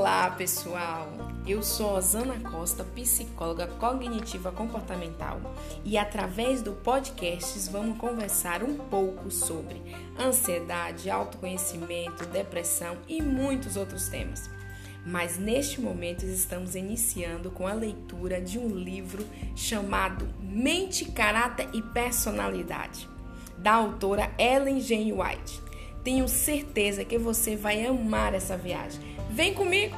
Olá, pessoal! Eu sou Osana Costa, psicóloga cognitiva comportamental, e através do podcast vamos conversar um pouco sobre ansiedade, autoconhecimento, depressão e muitos outros temas. Mas neste momento estamos iniciando com a leitura de um livro chamado Mente, Caráter e Personalidade, da autora Ellen G. White. Tenho certeza que você vai amar essa viagem. Vem comigo!